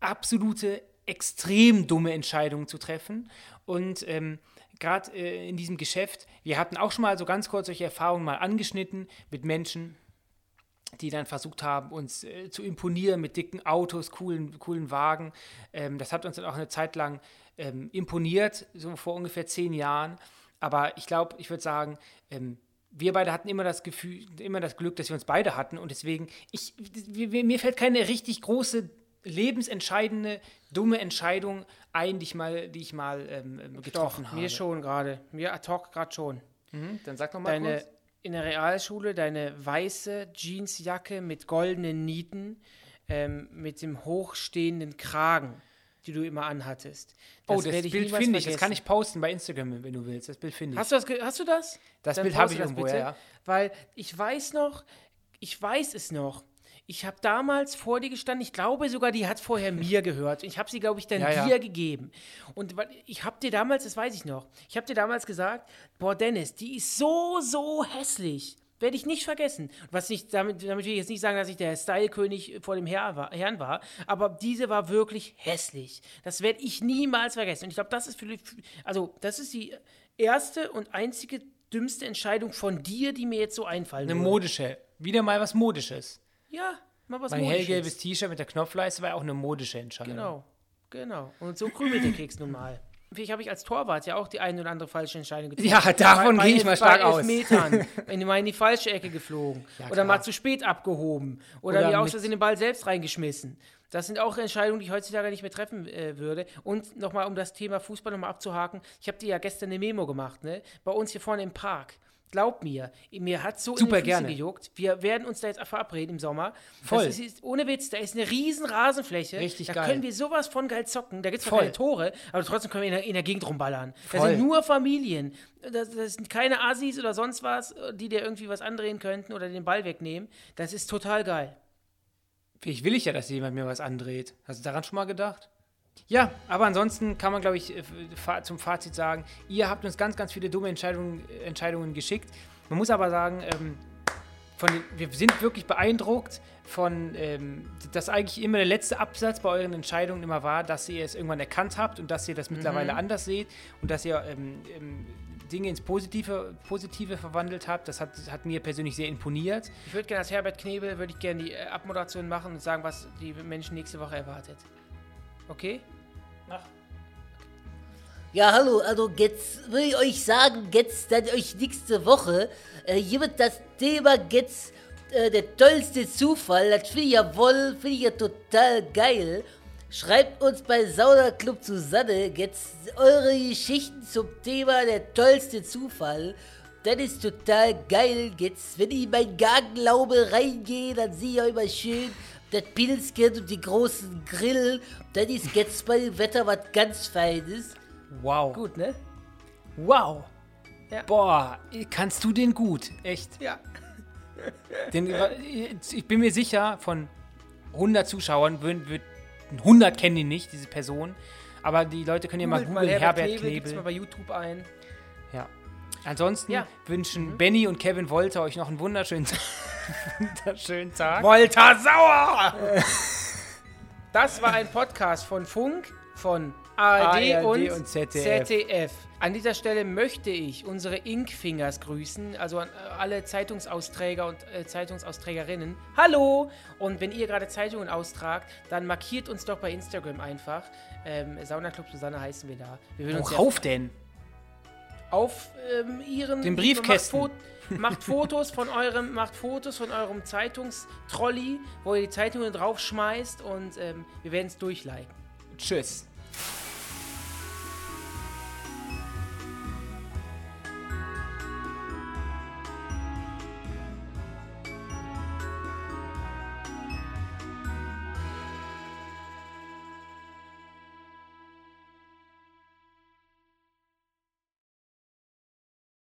absolute, extrem dumme Entscheidungen zu treffen. Und ähm, gerade äh, in diesem Geschäft, wir hatten auch schon mal so ganz kurz solche Erfahrungen mal angeschnitten mit Menschen, die dann versucht haben, uns äh, zu imponieren mit dicken Autos, coolen, coolen Wagen. Ähm, das hat uns dann auch eine Zeit lang ähm, imponiert, so vor ungefähr zehn Jahren. Aber ich glaube, ich würde sagen, ähm, wir beide hatten immer das Gefühl, immer das Glück, dass wir uns beide hatten. Und deswegen, ich, mir, fällt keine richtig große, lebensentscheidende, dumme Entscheidung ein, die ich mal, die ich mal ähm, ähm, getroffen Doch, habe. mir schon gerade. Mir ad hoc gerade schon. Mhm, dann sag noch mal Deine, kurz. in der Realschule deine weiße Jeansjacke mit goldenen Nieten, ähm, mit dem hochstehenden Kragen, die du immer anhattest. Oh, das werde Bild finde ich. Das kann ich posten bei Instagram, wenn du willst. Das Bild finde ich. Hast du das? Hast du das? Das Dann Bild habe ich das irgendwo, bitte, ja, ja. Weil ich weiß noch, ich weiß es noch. Ich habe damals vor dir gestanden, ich glaube sogar, die hat vorher mir gehört. Ich habe sie, glaube ich, dann Ja, ja. dir gegeben. Und ich habe dir damals, das weiß ich noch, ich habe dir damals gesagt, boah, Dennis, die ist so, so hässlich. Werde ich nicht vergessen. Was nicht, damit, damit will ich jetzt nicht sagen, dass ich der Style-König vor dem Herr war, Herrn war, aber diese war wirklich hässlich. Das werde ich niemals vergessen. Und ich glaube, das ist für, also das ist die erste und einzige dümmste Entscheidung von dir, die mir jetzt so einfallen Eine würde. modische. Wieder mal was Modisches. Ja, mal was Mein Modisches. hellgelbes T-Shirt mit der Knopfleiste war auch eine modische Entscheidung. Genau, genau. Und so krümelt der Keks nun mal. Vielleicht habe ich als Torwart ja auch die eine oder andere falsche Entscheidung getroffen. Ja, davon gehe ich mal stark aus. Elfmetern, wenn mal in die falsche Ecke geflogen. Ja, oder mal zu spät abgehoben. Oder, Oder mir aus Versehen den Ball selbst reingeschmissen. Das sind auch Entscheidungen, die ich heutzutage nicht mehr treffen äh, würde. Und nochmal, um das Thema Fußball nochmal abzuhaken, ich habe dir ja gestern eine Memo gemacht, ne? Bei uns hier vorne im Park. Glaub mir, mir hat so Super in Füßen gerne. gejuckt. Wir werden uns da jetzt verabreden im Sommer. Voll. Ist, ohne Witz, da ist eine riesen Rasenfläche. Richtig da geil. können wir sowas von geil zocken. Da gibt es keine Tore, aber trotzdem können wir in der, in der Gegend rumballern. Da Voll. sind nur Familien. Das, das sind keine Assis oder sonst was, die dir irgendwie was andrehen könnten oder den Ball wegnehmen. Das ist total geil. Vielleicht will ich ja, dass jemand mir was andreht. Hast du daran schon mal gedacht? Ja, aber ansonsten kann man, glaube ich, äh, zum Fazit sagen, ihr habt uns ganz, ganz viele dumme Entscheidungen, Entscheidungen geschickt. Man muss aber sagen, ähm, von wir sind wirklich beeindruckt von, ähm, dass eigentlich immer der letzte Absatz bei euren Entscheidungen immer war, dass ihr es irgendwann erkannt habt und dass ihr das mittlerweile anders seht und dass ihr ähm, ähm, Dinge ins Positive, Positive verwandelt habt. Das hat, hat mir persönlich sehr imponiert. Ich würde gerne als Herbert Knebel, würde ich gerne die äh, Abmoderation machen und sagen, was die Menschen nächste Woche erwartet. Okay? Ja, hallo, also jetzt will ich euch sagen, jetzt dann euch nächste Woche, äh, hier wird das Thema jetzt äh, der tollste Zufall, das finde ich ja wohl, finde ich ja total geil. Schreibt uns bei Sauna Club Susanne jetzt eure Geschichten zum Thema der tollste Zufall. Das ist total geil. Jetzt, wenn ich in mein Gartenlaube reingehe, dann sehe ich auch immer schön das Pilzchen und die großen Grill. Das ist jetzt bei dem Wetter was ganz Feines. Wow. Gut, ne? Wow. Ja. Boah, kannst du den gut? Echt? Ja. Den, ich bin mir sicher, von 100 Zuschauern würden, würden 100 kennen ihn nicht, diese Person. Aber die Leute können ja mal googeln, Herbert Knebel, gibt's Knebel. mal bei YouTube ein. Ja. Ansonsten Ja. wünschen Benny und Kevin Wolter euch noch einen wunderschönen, wunderschönen Tag. Volta Sauer! Das war ein Podcast von Funk, von ARD, ARD und, und ZDF. ZDF. An dieser Stelle möchte ich unsere Inkfingers grüßen, also an äh, alle Zeitungsausträger und äh, Zeitungsausträgerinnen. Hallo! Und wenn ihr gerade Zeitungen austragt, dann markiert uns doch bei Instagram einfach. Ähm, Sauna Club Susanne heißen wir da. Wir Worauf denn? auf ähm, ihren Den Briefkästen. Macht, Fo macht Fotos von eurem, macht Fotos von eurem Zeitungstrolley, wo ihr die Zeitungen draufschmeißt und ähm, wir werden es durchliken. Tschüss.